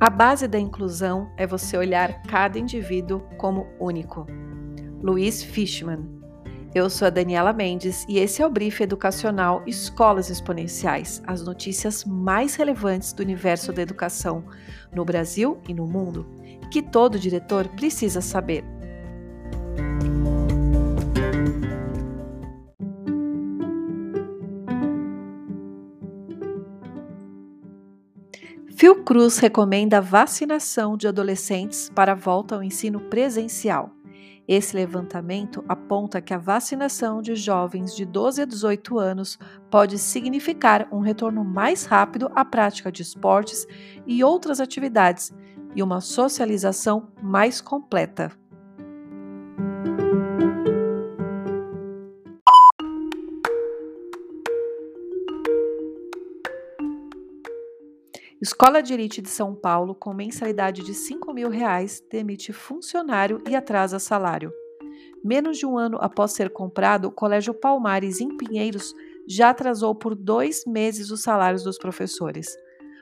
A base da inclusão é você olhar cada indivíduo como único. Luiz Fishman. Eu sou a Daniela Mendes e esse é o Brief Educacional Escolas Exponenciais, as notícias mais relevantes do universo da educação no Brasil e no mundo, que todo diretor precisa saber. Fiocruz recomenda a vacinação de adolescentes para a volta ao ensino presencial. Esse levantamento aponta que a vacinação de jovens de 12 a 18 anos pode significar um retorno mais rápido à prática de esportes e outras atividades e uma socialização mais completa. Escola de Elite de São Paulo, com mensalidade de 5 mil reais, demite funcionário e atrasa salário. Menos de um ano após ser comprado, o Colégio Palmares, em Pinheiros, já atrasou por dois meses os salários dos professores.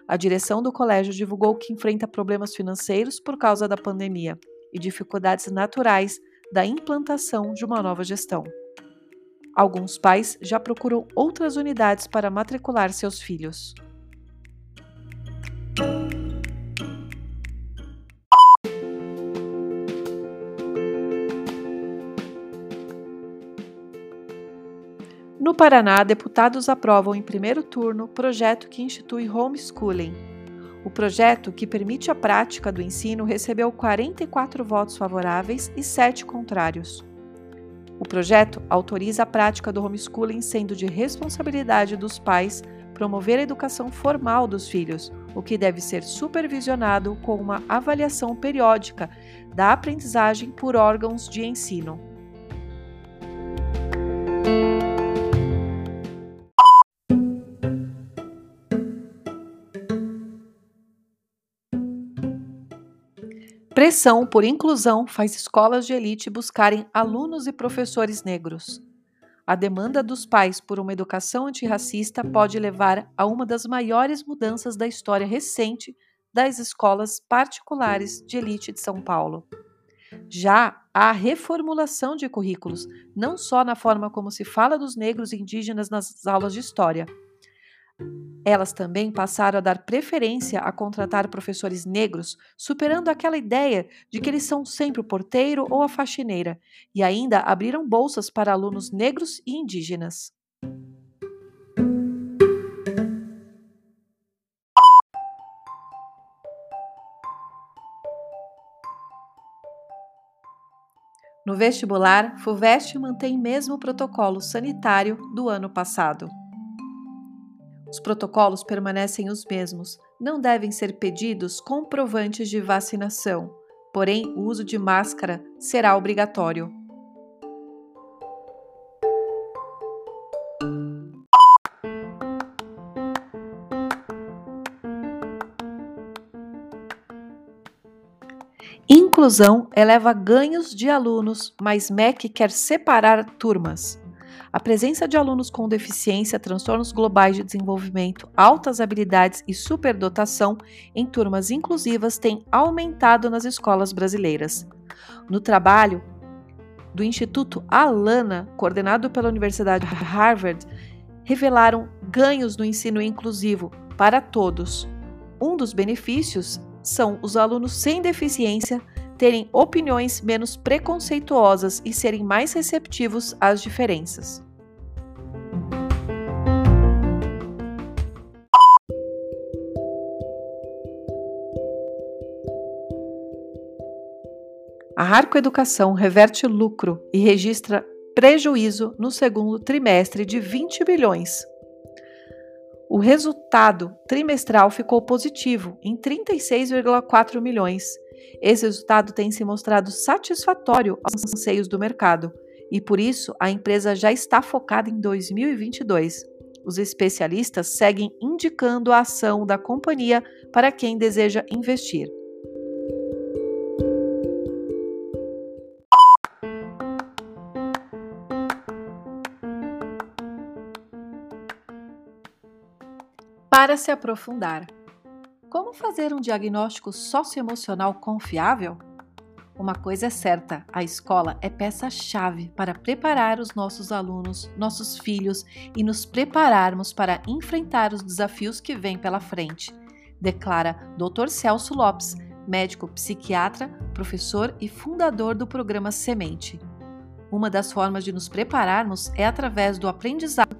A direção do colégio divulgou que enfrenta problemas financeiros por causa da pandemia e dificuldades naturais da implantação de uma nova gestão. Alguns pais já procuram outras unidades para matricular seus filhos. No Paraná, deputados aprovam em primeiro turno projeto que institui homeschooling. O projeto, que permite a prática do ensino, recebeu 44 votos favoráveis e 7 contrários. O projeto autoriza a prática do homeschooling sendo de responsabilidade dos pais promover a educação formal dos filhos, o que deve ser supervisionado com uma avaliação periódica da aprendizagem por órgãos de ensino. Pressão por inclusão faz escolas de elite buscarem alunos e professores negros. A demanda dos pais por uma educação antirracista pode levar a uma das maiores mudanças da história recente das escolas particulares de elite de São Paulo. Já há reformulação de currículos, não só na forma como se fala dos negros e indígenas nas aulas de história, elas também passaram a dar preferência a contratar professores negros, superando aquela ideia de que eles são sempre o porteiro ou a faxineira, e ainda abriram bolsas para alunos negros e indígenas. No vestibular, FUVEST mantém mesmo protocolo sanitário do ano passado. Os protocolos permanecem os mesmos. Não devem ser pedidos comprovantes de vacinação, porém, o uso de máscara será obrigatório. Inclusão eleva ganhos de alunos, mas MEC quer separar turmas. A presença de alunos com deficiência, transtornos globais de desenvolvimento, altas habilidades e superdotação em turmas inclusivas tem aumentado nas escolas brasileiras. No trabalho do Instituto Alana, coordenado pela Universidade de Harvard, revelaram ganhos no ensino inclusivo para todos. Um dos benefícios são os alunos sem deficiência terem opiniões menos preconceituosas e serem mais receptivos às diferenças. A Arco Educação reverte lucro e registra prejuízo no segundo trimestre de 20 bilhões. O resultado trimestral ficou positivo em 36,4 milhões esse resultado tem se mostrado satisfatório aos anseios do mercado e, por isso, a empresa já está focada em 2022. Os especialistas seguem indicando a ação da companhia para quem deseja investir. Para se aprofundar, Como fazer um diagnóstico socioemocional confiável? Uma coisa é certa: a escola é peça-chave para preparar os nossos alunos, nossos filhos e nos prepararmos para enfrentar os desafios que vêm pela frente, declara Dr. Celso Lopes, médico psiquiatra, professor e fundador do programa Semente. Uma das formas de nos prepararmos é através do aprendizado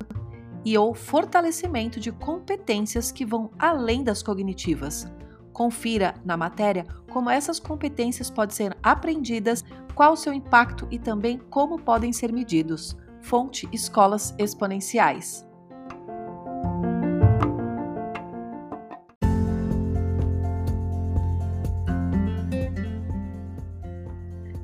e ou fortalecimento de competências que vão além das cognitivas. Confira na matéria como essas competências podem ser aprendidas, qual o seu impacto e também como podem ser medidos. Fonte Escolas Exponenciais.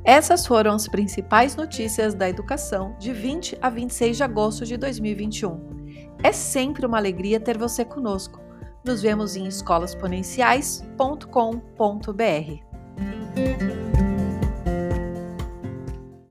Essas foram as principais notícias da educação de 20 a 26 de agosto de 2021. É sempre uma alegria ter você conosco. Nos vemos em escolasponenciais.com.br.